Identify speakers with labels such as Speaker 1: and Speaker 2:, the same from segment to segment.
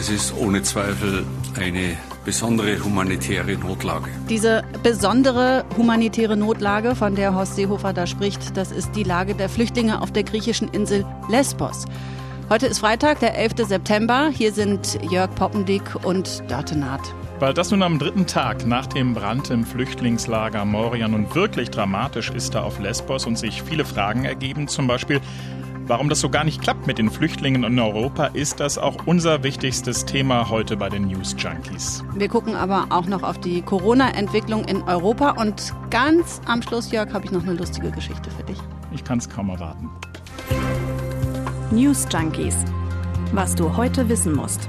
Speaker 1: es ist ohne Zweifel eine besondere humanitäre Notlage.
Speaker 2: Diese besondere humanitäre Notlage, von der Horst Seehofer da spricht, das ist die Lage der Flüchtlinge auf der griechischen Insel Lesbos. Heute ist Freitag, der 11. September. Hier sind Jörg Poppendick und Dörte Naht.
Speaker 3: Weil das nun am dritten Tag nach dem Brand im Flüchtlingslager Moria nun wirklich dramatisch ist da auf Lesbos und sich viele Fragen ergeben, zum Beispiel, warum das so gar nicht klappt mit den Flüchtlingen in Europa, ist das auch unser wichtigstes Thema heute bei den News Junkies.
Speaker 2: Wir gucken aber auch noch auf die Corona-Entwicklung in Europa und ganz am Schluss, Jörg, habe ich noch eine lustige Geschichte für dich.
Speaker 3: Ich kann es kaum erwarten.
Speaker 4: News Junkies. Was du heute wissen musst.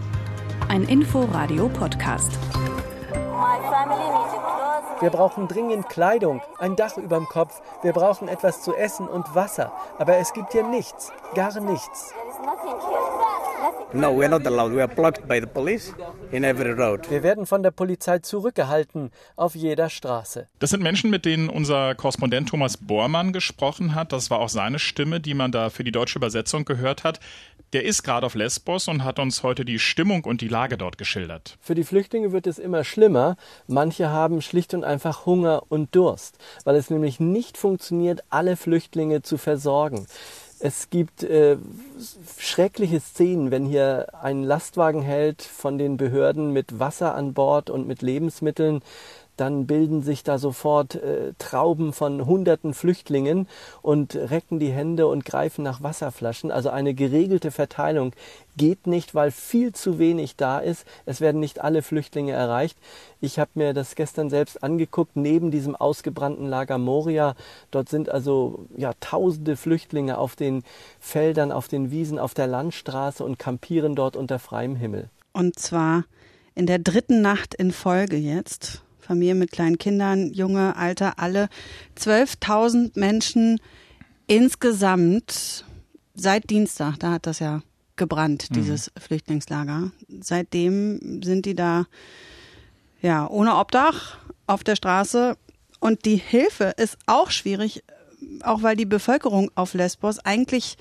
Speaker 4: Ein Info-Radio-Podcast.
Speaker 5: Wir brauchen dringend Kleidung, ein Dach überm Kopf. Wir brauchen etwas zu essen und Wasser. Aber es gibt hier nichts, gar nichts.
Speaker 6: No, we're not allowed. We are blocked by the police in every road.
Speaker 5: Wir werden von der Polizei zurückgehalten auf jeder Straße.
Speaker 3: Das sind Menschen, mit denen unser Korrespondent Thomas Bormann gesprochen hat. Das war auch seine Stimme, die man da für die deutsche Übersetzung gehört hat. Der ist gerade auf Lesbos und hat uns heute die Stimmung und die Lage dort geschildert.
Speaker 5: Für die Flüchtlinge wird es immer schlimmer. Manche haben schlicht und einfach Hunger und Durst, weil es nämlich nicht funktioniert, alle Flüchtlinge zu versorgen. Es gibt äh, schreckliche Szenen, wenn hier ein Lastwagen hält von den Behörden mit Wasser an Bord und mit Lebensmitteln dann bilden sich da sofort äh, Trauben von hunderten Flüchtlingen und recken die Hände und greifen nach Wasserflaschen. Also eine geregelte Verteilung geht nicht, weil viel zu wenig da ist. Es werden nicht alle Flüchtlinge erreicht. Ich habe mir das gestern selbst angeguckt, neben diesem ausgebrannten Lager Moria. Dort sind also ja, tausende Flüchtlinge auf den Feldern, auf den Wiesen, auf der Landstraße und kampieren dort unter freiem Himmel.
Speaker 2: Und zwar in der dritten Nacht in Folge jetzt. Familien mit kleinen Kindern, junge, alte, alle. 12.000 Menschen insgesamt seit Dienstag, da hat das ja gebrannt, mhm. dieses mhm. Flüchtlingslager. Seitdem sind die da ja ohne Obdach auf der Straße und die Hilfe ist auch schwierig, auch weil die Bevölkerung auf Lesbos eigentlich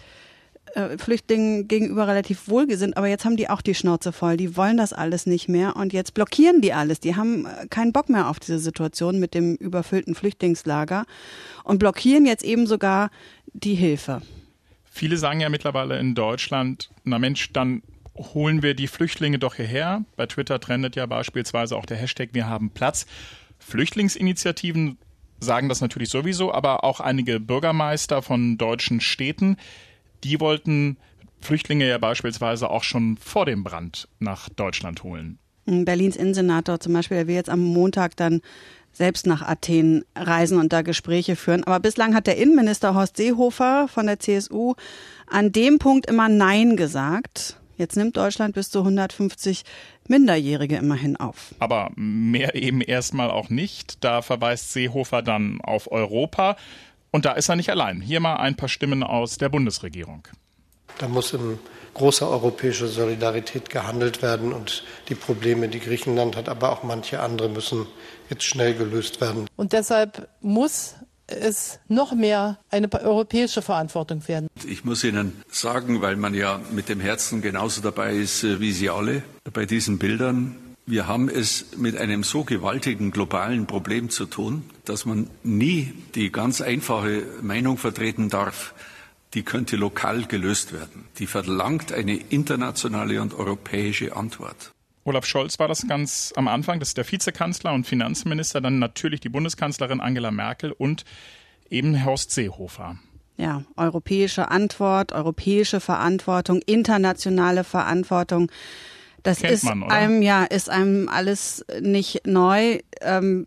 Speaker 2: äh, Flüchtlingen gegenüber relativ wohlgesinnt, aber jetzt haben die auch die Schnauze voll. Die wollen das alles nicht mehr und jetzt blockieren die alles. Die haben äh, keinen Bock mehr auf diese Situation mit dem überfüllten Flüchtlingslager und blockieren jetzt eben sogar die Hilfe.
Speaker 3: Viele sagen ja mittlerweile in Deutschland, na Mensch, dann holen wir die Flüchtlinge doch hierher. Bei Twitter trendet ja beispielsweise auch der Hashtag Wir haben Platz. Flüchtlingsinitiativen sagen das natürlich sowieso, aber auch einige Bürgermeister von deutschen Städten die wollten Flüchtlinge ja beispielsweise auch schon vor dem Brand nach Deutschland holen.
Speaker 2: Berlins Innensenator zum Beispiel, der will jetzt am Montag dann selbst nach Athen reisen und da Gespräche führen. Aber bislang hat der Innenminister Horst Seehofer von der CSU an dem Punkt immer Nein gesagt. Jetzt nimmt Deutschland bis zu 150 Minderjährige immerhin auf.
Speaker 3: Aber mehr eben erstmal auch nicht. Da verweist Seehofer dann auf Europa. Und da ist er nicht allein. Hier mal ein paar Stimmen aus der Bundesregierung.
Speaker 7: Da muss in großer europäischer Solidarität gehandelt werden und die Probleme, die Griechenland hat, aber auch manche andere müssen jetzt schnell gelöst werden.
Speaker 8: Und deshalb muss es noch mehr eine europäische Verantwortung werden.
Speaker 1: Ich muss Ihnen sagen, weil man ja mit dem Herzen genauso dabei ist äh, wie Sie alle bei diesen Bildern, wir haben es mit einem so gewaltigen globalen Problem zu tun, dass man nie die ganz einfache Meinung vertreten darf, die könnte lokal gelöst werden. Die verlangt eine internationale und europäische Antwort.
Speaker 3: Olaf Scholz war das ganz am Anfang, das ist der Vizekanzler und Finanzminister, dann natürlich die Bundeskanzlerin Angela Merkel und eben Horst Seehofer.
Speaker 2: Ja, europäische Antwort, europäische Verantwortung, internationale Verantwortung. Das
Speaker 3: Kennt
Speaker 2: ist
Speaker 3: man,
Speaker 2: einem ja ist einem alles nicht neu. Ähm,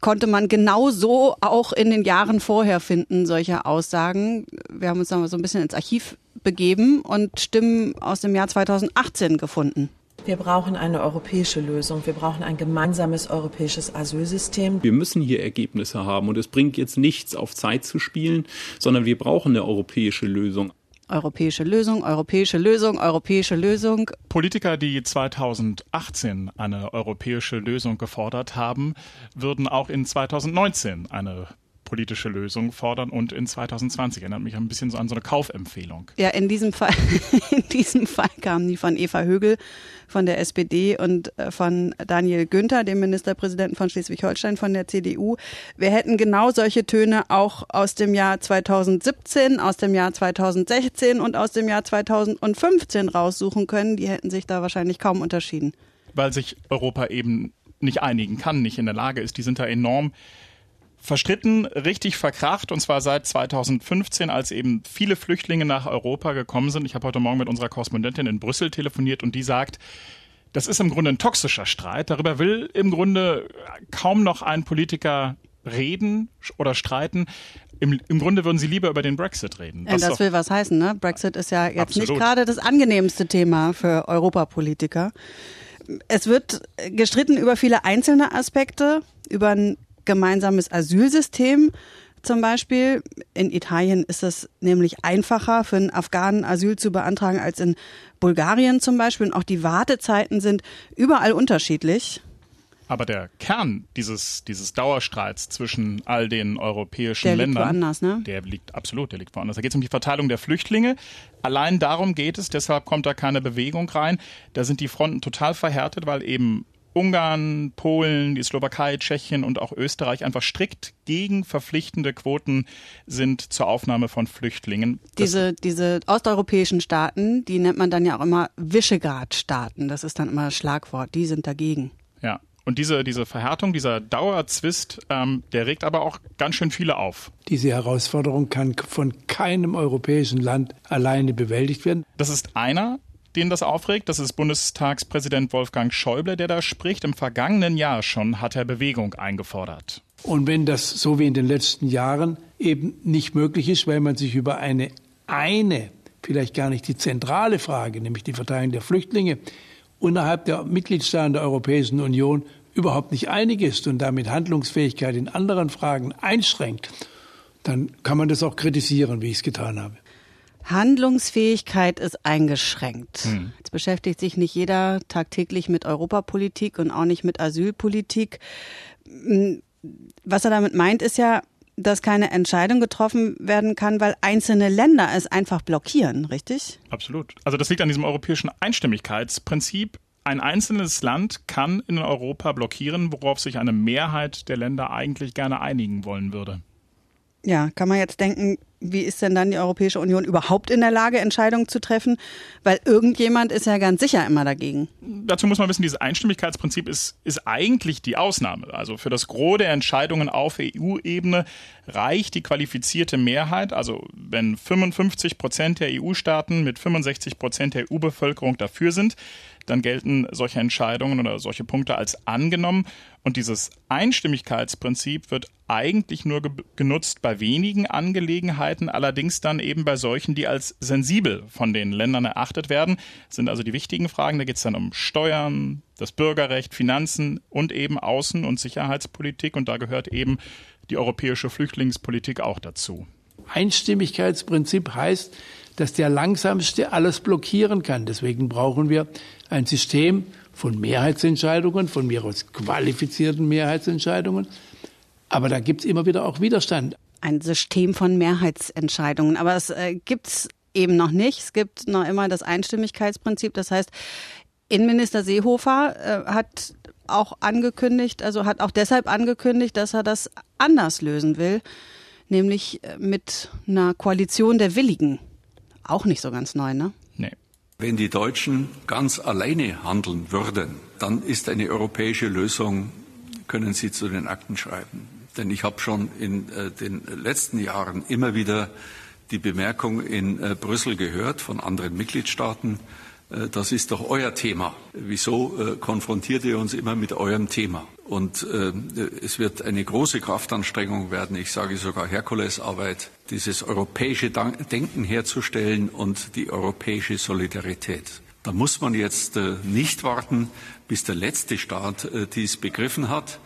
Speaker 2: konnte man genau so auch in den Jahren vorher finden, solche Aussagen. Wir haben uns da mal so ein bisschen ins Archiv begeben und Stimmen aus dem Jahr 2018 gefunden.
Speaker 9: Wir brauchen eine europäische Lösung. Wir brauchen ein gemeinsames europäisches Asylsystem.
Speaker 10: Wir müssen hier Ergebnisse haben und es bringt jetzt nichts, auf Zeit zu spielen, sondern wir brauchen eine europäische Lösung.
Speaker 2: Europäische Lösung, europäische Lösung, europäische Lösung.
Speaker 3: Politiker, die 2018 eine europäische Lösung gefordert haben, würden auch in 2019 eine europapolitische Lösung fordern und in 2020. Erinnert mich ein bisschen so an so eine Kaufempfehlung.
Speaker 2: Ja, in diesem Fall, in diesem Fall kamen die von Eva Högel von der SPD und äh, von Daniel Günther, dem Ministerpräsidenten von Schleswig-Holstein von der CDU. Wir hätten genau solche Töne auch aus dem Jahr 2017, aus dem Jahr 2016 und aus dem Jahr 2015 raussuchen können. Die hätten sich da wahrscheinlich kaum unterschieden.
Speaker 3: Weil sich Europa eben nicht einigen kann, nicht in der Lage ist. Die sind da enorm verstritten, richtig verkracht und zwar seit 2015, als eben viele Flüchtlinge nach Europa gekommen sind. Ich habe heute Morgen mit unserer Korrespondentin in Brüssel telefoniert und die sagt, das ist im Grunde ein toxischer Streit. Darüber will im Grunde kaum noch ein Politiker reden oder streiten. Im, Im, Grunde würden Sie lieber über den Brexit reden.
Speaker 2: Das, das will was heißen, ne? Brexit ist ja jetzt Absolut. nicht gerade das angenehmste Thema für Europapolitiker. Es wird gestritten über viele einzelne Aspekte, über ein gemeinsames Asylsystem. Zum Beispiel in Italien ist es nämlich einfacher für einen Afghanen Asyl zu beantragen als in Bulgarien zum Beispiel. Und auch die Wartezeiten sind überall unterschiedlich.
Speaker 3: Aber der Kern dieses, dieses Dauerstreits zwischen all den europäischen
Speaker 2: der
Speaker 3: Ländern,
Speaker 2: liegt woanders, ne?
Speaker 3: der liegt absolut, der liegt woanders. Da geht es um die Verteilung der Flüchtlinge. Allein darum geht es, deshalb kommt da keine Bewegung rein. Da sind die Fronten total verhärtet, weil eben Ungarn, Polen, die Slowakei, Tschechien und auch Österreich einfach strikt gegen verpflichtende Quoten sind zur Aufnahme von Flüchtlingen.
Speaker 2: Diese, diese osteuropäischen Staaten, die nennt man dann ja auch immer Visegrad-Staaten. Das ist dann immer das Schlagwort. Die sind dagegen.
Speaker 3: Ja. Und diese, diese Verhärtung, dieser Dauerzwist, ähm, der regt aber auch ganz schön viele auf.
Speaker 11: Diese Herausforderung kann von keinem europäischen Land alleine bewältigt werden.
Speaker 3: Das ist einer den das aufregt. Das ist Bundestagspräsident Wolfgang Schäuble, der da spricht. Im vergangenen Jahr schon hat er Bewegung eingefordert.
Speaker 11: Und wenn das so wie in den letzten Jahren eben nicht möglich ist, weil man sich über eine eine, vielleicht gar nicht die zentrale Frage, nämlich die Verteilung der Flüchtlinge, innerhalb der Mitgliedstaaten der Europäischen Union überhaupt nicht einig ist und damit Handlungsfähigkeit in anderen Fragen einschränkt, dann kann man das auch kritisieren, wie ich es getan habe.
Speaker 2: Handlungsfähigkeit ist eingeschränkt. Hm. Jetzt beschäftigt sich nicht jeder tagtäglich mit Europapolitik und auch nicht mit Asylpolitik. Hm, was er damit meint, ist ja, dass keine Entscheidung getroffen werden kann, weil einzelne Länder es einfach blockieren, richtig?
Speaker 3: Absolut. Also das liegt an diesem europäischen Einstimmigkeitsprinzip. Ein einzelnes Land kann in Europa blockieren, worauf sich eine Mehrheit der Länder eigentlich gerne einigen wollen würde.
Speaker 2: Ja, kann man jetzt denken, wie ist denn dann die Europäische Union überhaupt in der Lage, Entscheidungen zu treffen? Weil irgendjemand ist ja ganz sicher immer dagegen.
Speaker 3: Dazu muss man wissen, dieses Einstimmigkeitsprinzip ist, ist eigentlich die Ausnahme. Also für das Gros der Entscheidungen auf EU-Ebene reicht die qualifizierte Mehrheit. Also wenn 55 Prozent der EU-Staaten mit 65 Prozent der EU-Bevölkerung dafür sind, dann gelten solche Entscheidungen oder solche Punkte als angenommen. Und dieses Einstimmigkeitsprinzip wird eigentlich nur ge genutzt bei wenigen Angelegenheiten, allerdings dann eben bei solchen, die als sensibel von den Ländern erachtet werden. Das sind also die wichtigen Fragen. Da geht es dann um Steuern, das Bürgerrecht, Finanzen und eben Außen- und Sicherheitspolitik. Und da gehört eben die europäische Flüchtlingspolitik auch dazu.
Speaker 11: Einstimmigkeitsprinzip heißt, dass der Langsamste alles blockieren kann. Deswegen brauchen wir ein System von Mehrheitsentscheidungen, von mir aus qualifizierten Mehrheitsentscheidungen. Aber da gibt es immer wieder auch Widerstand.
Speaker 2: Ein System von Mehrheitsentscheidungen. Aber es äh, gibt es eben noch nicht. Es gibt noch immer das Einstimmigkeitsprinzip. Das heißt, Innenminister Seehofer äh, hat auch angekündigt, also hat auch deshalb angekündigt, dass er das anders lösen will, nämlich äh, mit einer Koalition der Willigen. Auch nicht so ganz neu, ne?
Speaker 1: Wenn die Deutschen ganz alleine handeln würden, dann ist eine europäische Lösung, können Sie zu den Akten schreiben. Denn ich habe schon in äh, den letzten Jahren immer wieder die Bemerkung in äh, Brüssel gehört von anderen Mitgliedstaaten, das ist doch euer Thema. Wieso äh, konfrontiert ihr uns immer mit eurem Thema? Und äh, es wird eine große Kraftanstrengung werden, ich sage sogar Herkulesarbeit, dieses europäische Denken herzustellen und die europäische Solidarität. Da muss man jetzt nicht warten, bis der letzte Staat dies begriffen hat.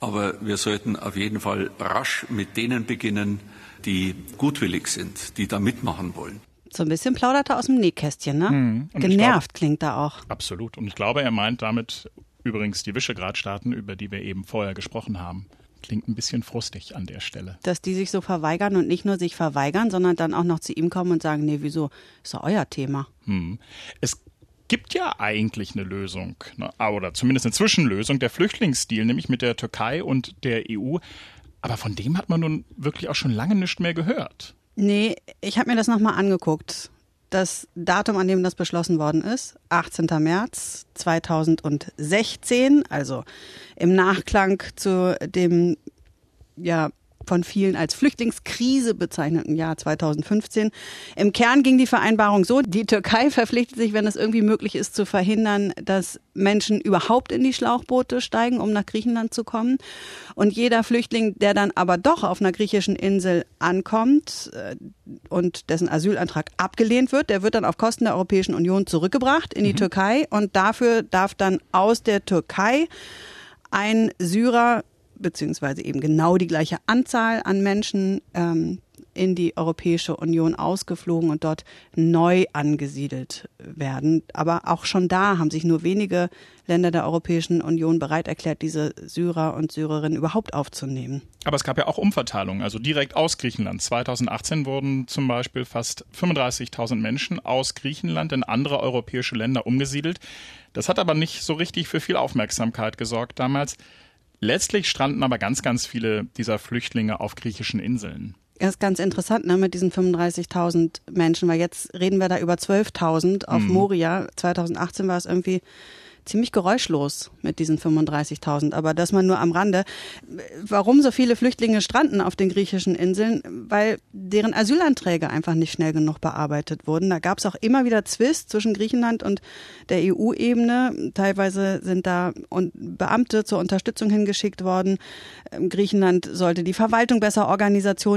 Speaker 1: Aber wir sollten auf jeden Fall rasch mit denen beginnen, die gutwillig sind, die da mitmachen wollen.
Speaker 2: So ein bisschen plaudert er aus dem Nähkästchen, ne? Mhm. Genervt glaub, klingt er auch.
Speaker 3: Absolut. Und ich glaube, er meint damit übrigens die Visegrad-Staaten, über die wir eben vorher gesprochen haben. klingt ein bisschen frustig an der Stelle.
Speaker 2: Dass die sich so verweigern und nicht nur sich verweigern, sondern dann auch noch zu ihm kommen und sagen, nee, wieso, ist doch euer Thema.
Speaker 3: Hm. Es gibt ja eigentlich eine Lösung, ne? oder zumindest eine Zwischenlösung, der Flüchtlingsdeal, nämlich mit der Türkei und der EU. Aber von dem hat man nun wirklich auch schon lange nicht mehr gehört.
Speaker 2: Nee, ich habe mir das nochmal angeguckt. Das Datum, an dem das beschlossen worden ist, 18. März 2016, also im Nachklang zu dem ja, von vielen als Flüchtlingskrise bezeichneten Jahr 2015. Im Kern ging die Vereinbarung so, die Türkei verpflichtet sich, wenn es irgendwie möglich ist, zu verhindern, dass Menschen überhaupt in die Schlauchboote steigen, um nach Griechenland zu kommen. Und jeder Flüchtling, der dann aber doch auf einer griechischen Insel ankommt äh, und dessen Asylantrag abgelehnt wird, der wird dann auf Kosten der Europäischen Union zurückgebracht in die mhm. Türkei und dafür darf dann aus der Türkei ein Syrer beziehungsweise eben genau die gleiche Anzahl an Menschen ähm, in die Europäische Union ausgeflogen und dort neu angesiedelt werden. Aber auch schon da haben sich nur wenige Länder der Europäischen Union bereit erklärt, diese Syrer und Syrerinnen überhaupt aufzunehmen.
Speaker 3: Aber es gab ja auch Umverteilungen, also direkt aus Griechenland. 2018 wurden zum Beispiel fast 35.000 Menschen aus Griechenland in andere europäische Länder umgesiedelt. Das hat aber nicht so richtig für viel Aufmerksamkeit gesorgt damals. Letztlich stranden aber ganz, ganz viele dieser Flüchtlinge auf griechischen Inseln.
Speaker 2: Das ist ganz interessant ne, mit diesen 35.000 Menschen, weil jetzt reden wir da über 12.000 auf mhm. Moria. 2018 war es irgendwie ziemlich geräuschlos mit diesen 35.000. Aber das mal nur am Rande. Warum so viele Flüchtlinge stranden auf den griechischen Inseln? Weil deren Asylanträge einfach nicht schnell genug bearbeitet wurden. Da gab es auch immer wieder Zwist zwischen Griechenland und der EU-Ebene. Teilweise sind da Beamte zur Unterstützung hingeschickt worden. Ähm, Griechenland sollte die Verwaltung besser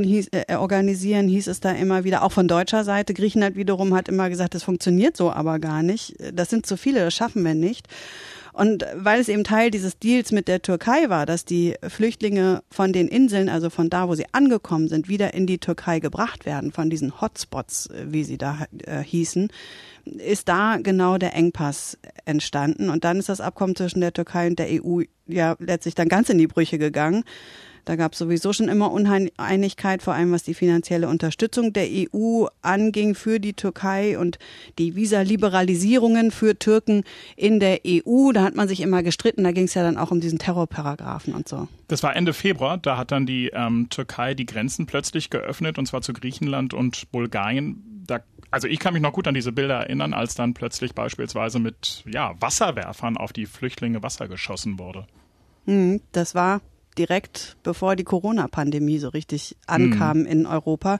Speaker 2: hieß, äh, organisieren, hieß es da immer wieder, auch von deutscher Seite. Griechenland wiederum hat immer gesagt, das funktioniert so aber gar nicht. Das sind zu viele, das schaffen wir nicht. Und weil es eben Teil dieses Deals mit der Türkei war, dass die Flüchtlinge von den Inseln, also von da, wo sie angekommen sind, wieder in die Türkei gebracht werden, von diesen Hotspots, wie sie da äh, hießen, ist da genau der Engpass entstanden. Und dann ist das Abkommen zwischen der Türkei und der EU ja letztlich dann ganz in die Brüche gegangen. Da gab es sowieso schon immer Uneinigkeit, vor allem was die finanzielle Unterstützung der EU anging für die Türkei und die Visaliberalisierungen für Türken in der EU. Da hat man sich immer gestritten. Da ging es ja dann auch um diesen Terrorparagraphen und so.
Speaker 3: Das war Ende Februar. Da hat dann die ähm, Türkei die Grenzen plötzlich geöffnet und zwar zu Griechenland und Bulgarien. Da also ich kann mich noch gut an diese Bilder erinnern, als dann plötzlich beispielsweise mit ja, Wasserwerfern auf die Flüchtlinge Wasser geschossen wurde.
Speaker 2: Hm, das war direkt bevor die Corona-Pandemie so richtig ankam mhm. in Europa.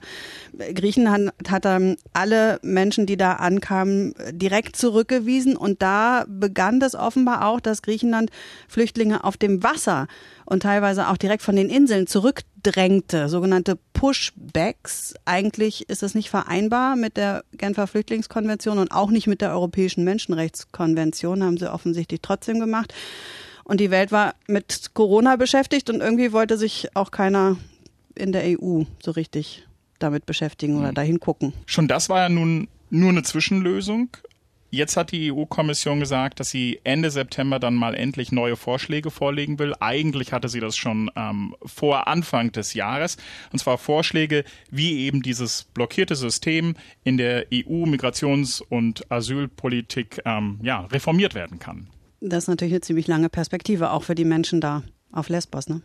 Speaker 2: Griechenland hat dann alle Menschen, die da ankamen, direkt zurückgewiesen und da begann das offenbar auch, dass Griechenland Flüchtlinge auf dem Wasser und teilweise auch direkt von den Inseln zurückdrängte, sogenannte Pushbacks. Eigentlich ist das nicht vereinbar mit der Genfer Flüchtlingskonvention und auch nicht mit der Europäischen Menschenrechtskonvention, haben sie offensichtlich trotzdem gemacht. Und die Welt war mit Corona beschäftigt und irgendwie wollte sich auch keiner in der EU so richtig damit beschäftigen oder hm. dahin gucken.
Speaker 3: Schon das war ja nun nur eine Zwischenlösung. Jetzt hat die EU-Kommission gesagt, dass sie Ende September dann mal endlich neue Vorschläge vorlegen will. Eigentlich hatte sie das schon ähm, vor Anfang des Jahres. Und zwar Vorschläge, wie eben dieses blockierte System in der EU-Migrations- und Asylpolitik ähm, ja, reformiert werden kann.
Speaker 2: Das ist natürlich eine ziemlich lange Perspektive, auch für die Menschen da auf Lesbos. Ne?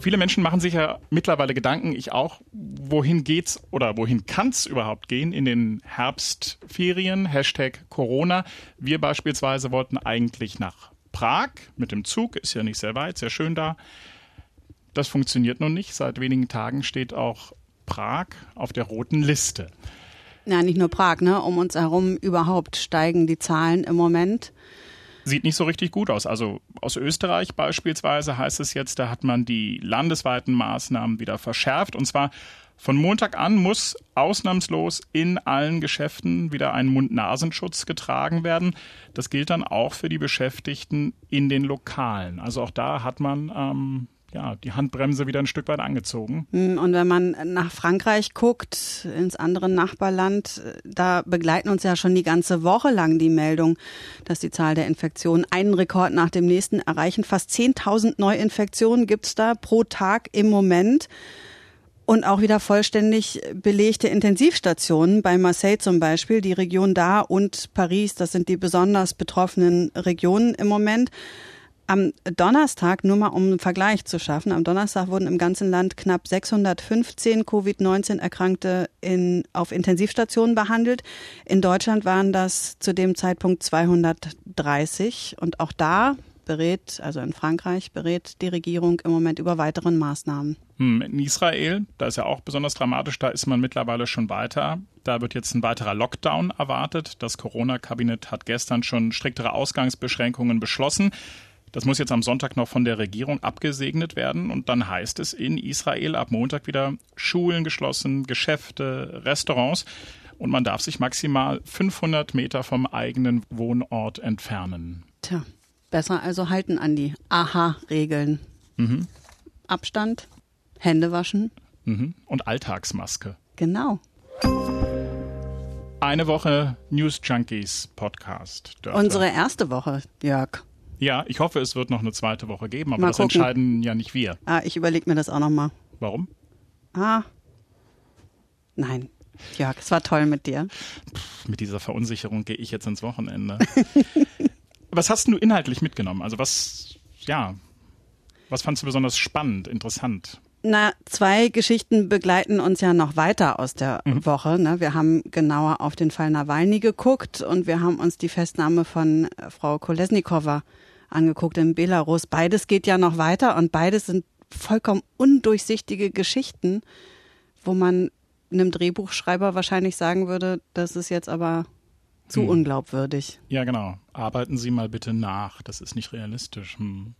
Speaker 3: Viele Menschen machen sich ja mittlerweile Gedanken, ich auch, wohin geht's oder wohin kann's überhaupt gehen in den Herbstferien? Hashtag Corona. Wir beispielsweise wollten eigentlich nach Prag mit dem Zug, ist ja nicht sehr weit, sehr schön da. Das funktioniert noch nicht. Seit wenigen Tagen steht auch Prag auf der roten Liste.
Speaker 2: Ja, nicht nur Prag, ne? Um uns herum überhaupt steigen die Zahlen im Moment.
Speaker 3: Sieht nicht so richtig gut aus. Also aus Österreich beispielsweise heißt es jetzt, da hat man die landesweiten Maßnahmen wieder verschärft. Und zwar von Montag an muss ausnahmslos in allen Geschäften wieder ein Mund-Nasenschutz getragen werden. Das gilt dann auch für die Beschäftigten in den Lokalen. Also auch da hat man ähm, ja, die Handbremse wieder ein Stück weit angezogen.
Speaker 2: Hm, und wenn man nach Frankreich guckt, ins andere Nachbarland, da begleiten uns ja schon die ganze Woche lang die Meldung, dass die Zahl der Infektionen einen Rekord nach dem nächsten erreichen. Fast 10.000 Neuinfektionen gibt's da pro Tag im Moment. Und auch wieder vollständig belegte Intensivstationen bei Marseille zum Beispiel. Die Region da und Paris, das sind die besonders betroffenen Regionen im Moment. Am Donnerstag, nur mal um einen Vergleich zu schaffen, am Donnerstag wurden im ganzen Land knapp 615 Covid-19-Erkrankte in, auf Intensivstationen behandelt. In Deutschland waren das zu dem Zeitpunkt 230. Und auch da berät, also in Frankreich, berät die Regierung im Moment über weiteren Maßnahmen.
Speaker 3: Hm, in Israel, da ist ja auch besonders dramatisch, da ist man mittlerweile schon weiter. Da wird jetzt ein weiterer Lockdown erwartet. Das Corona-Kabinett hat gestern schon striktere Ausgangsbeschränkungen beschlossen. Das muss jetzt am Sonntag noch von der Regierung abgesegnet werden und dann heißt es in Israel ab Montag wieder Schulen geschlossen, Geschäfte, Restaurants und man darf sich maximal 500 Meter vom eigenen Wohnort entfernen.
Speaker 2: Tja, besser also halten an die Aha-Regeln. Mhm. Abstand, Hände waschen.
Speaker 3: Mhm. Und Alltagsmaske.
Speaker 2: Genau.
Speaker 3: Eine Woche News Junkies Podcast.
Speaker 2: Dörfte. Unsere erste Woche, Jörg.
Speaker 3: Ja, ich hoffe, es wird noch eine zweite Woche geben, aber mal das gucken. entscheiden ja nicht wir.
Speaker 2: Ah, ich überlege mir das auch nochmal.
Speaker 3: Warum?
Speaker 2: Ah. Nein. Jörg, es war toll mit dir.
Speaker 3: Pff, mit dieser Verunsicherung gehe ich jetzt ins Wochenende. was hast du inhaltlich mitgenommen? Also was, ja, was fandst du besonders spannend, interessant?
Speaker 2: Na, zwei Geschichten begleiten uns ja noch weiter aus der mhm. Woche. Ne? Wir haben genauer auf den Fall Nawalny geguckt und wir haben uns die Festnahme von Frau Kolesnikova angeguckt in Belarus. Beides geht ja noch weiter und beides sind vollkommen undurchsichtige Geschichten, wo man einem Drehbuchschreiber wahrscheinlich sagen würde, das ist jetzt aber zu hm. unglaubwürdig.
Speaker 3: Ja, genau. Arbeiten Sie mal bitte nach. Das ist nicht realistisch. Hm.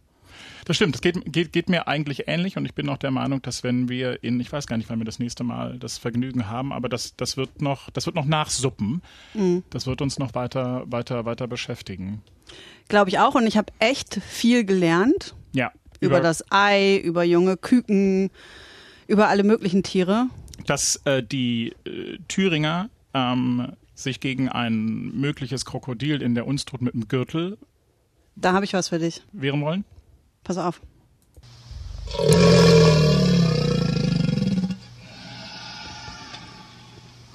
Speaker 3: Das stimmt, das geht, geht, geht mir eigentlich ähnlich und ich bin auch der Meinung, dass wenn wir in, ich weiß gar nicht, wann wir das nächste Mal das Vergnügen haben, aber das, das wird noch, das wird noch nachsuppen. Mhm. Das wird uns noch weiter, weiter, weiter beschäftigen.
Speaker 2: Glaube ich auch und ich habe echt viel gelernt.
Speaker 3: Ja.
Speaker 2: Über, über das Ei, über junge Küken, über alle möglichen Tiere.
Speaker 3: Dass äh, die äh, Thüringer ähm, sich gegen ein mögliches Krokodil in der Unstrut mit dem Gürtel.
Speaker 2: Da habe ich was für dich.
Speaker 3: Wehren wollen?
Speaker 2: Pass auf.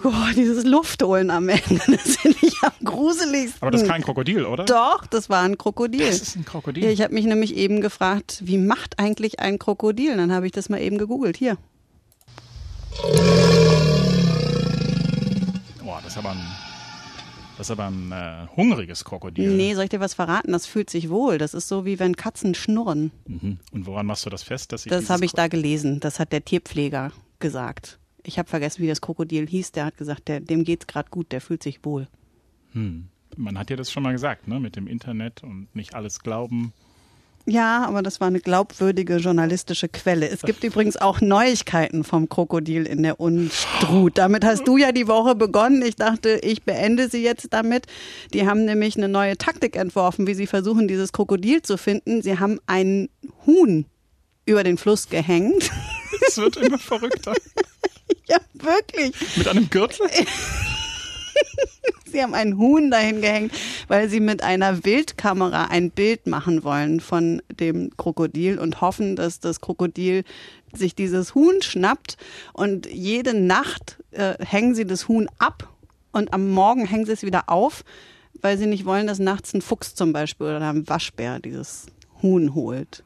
Speaker 2: Boah, dieses Luftholen am Ende, das finde ich am gruseligsten.
Speaker 3: Aber das ist kein Krokodil, oder?
Speaker 2: Doch, das war ein Krokodil.
Speaker 3: Das ist ein Krokodil.
Speaker 2: Ja, ich habe mich nämlich eben gefragt, wie macht eigentlich ein Krokodil? Dann habe ich das mal eben gegoogelt. Hier.
Speaker 3: Boah, das ist aber ein das ist aber ein äh, hungriges Krokodil.
Speaker 2: Nee, soll ich dir was verraten? Das fühlt sich wohl. Das ist so, wie wenn Katzen schnurren.
Speaker 3: Mhm. Und woran machst du das fest?
Speaker 2: Dass ich das habe ich da gelesen. Das hat der Tierpfleger gesagt. Ich habe vergessen, wie das Krokodil hieß. Der hat gesagt, der, dem geht's gerade gut, der fühlt sich wohl.
Speaker 3: Hm. Man hat ja das schon mal gesagt, ne? Mit dem Internet und nicht alles glauben.
Speaker 2: Ja, aber das war eine glaubwürdige journalistische Quelle. Es gibt übrigens auch Neuigkeiten vom Krokodil in der Unstrut. Damit hast du ja die Woche begonnen. Ich dachte, ich beende sie jetzt damit. Die haben nämlich eine neue Taktik entworfen, wie sie versuchen, dieses Krokodil zu finden. Sie haben einen Huhn über den Fluss gehängt.
Speaker 3: Es wird immer verrückter.
Speaker 2: ja, wirklich.
Speaker 3: Mit einem Gürtel?
Speaker 2: sie haben ein Huhn dahin gehängt, weil sie mit einer Wildkamera ein Bild machen wollen von dem Krokodil und hoffen, dass das Krokodil sich dieses Huhn schnappt und jede Nacht äh, hängen sie das Huhn ab und am Morgen hängen sie es wieder auf, weil sie nicht wollen, dass nachts ein Fuchs zum Beispiel oder ein Waschbär dieses Huhn holt.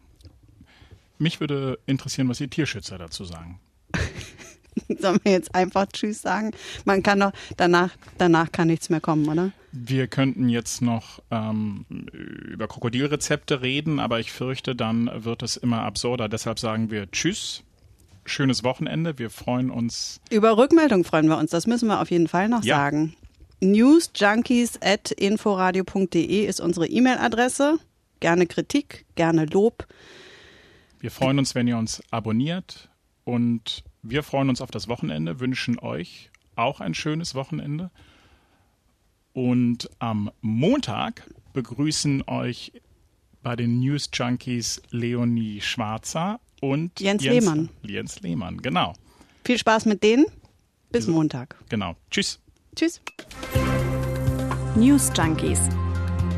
Speaker 3: Mich würde interessieren, was die Tierschützer dazu sagen.
Speaker 2: Sollen wir jetzt einfach Tschüss sagen? Man kann doch, danach, danach kann nichts mehr kommen, oder?
Speaker 3: Wir könnten jetzt noch ähm, über Krokodilrezepte reden, aber ich fürchte, dann wird es immer absurder. Deshalb sagen wir Tschüss. Schönes Wochenende. Wir freuen uns.
Speaker 2: Über Rückmeldung freuen wir uns. Das müssen wir auf jeden Fall noch ja. sagen. Newsjunkies at inforadio.de ist unsere E-Mail-Adresse. Gerne Kritik, gerne Lob.
Speaker 3: Wir freuen uns, wenn ihr uns abonniert und wir freuen uns auf das Wochenende, wünschen euch auch ein schönes Wochenende. Und am Montag begrüßen euch bei den News Junkies Leonie Schwarzer und
Speaker 2: Jens Lehmann.
Speaker 3: Jens Lehmann, genau.
Speaker 2: Viel Spaß mit denen. Bis Montag.
Speaker 3: Genau. Tschüss.
Speaker 2: Tschüss.
Speaker 4: News Junkies.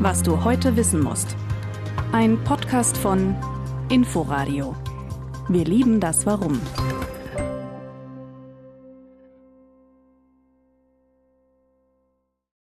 Speaker 4: Was du heute wissen musst. Ein Podcast von Inforadio. Wir lieben das Warum.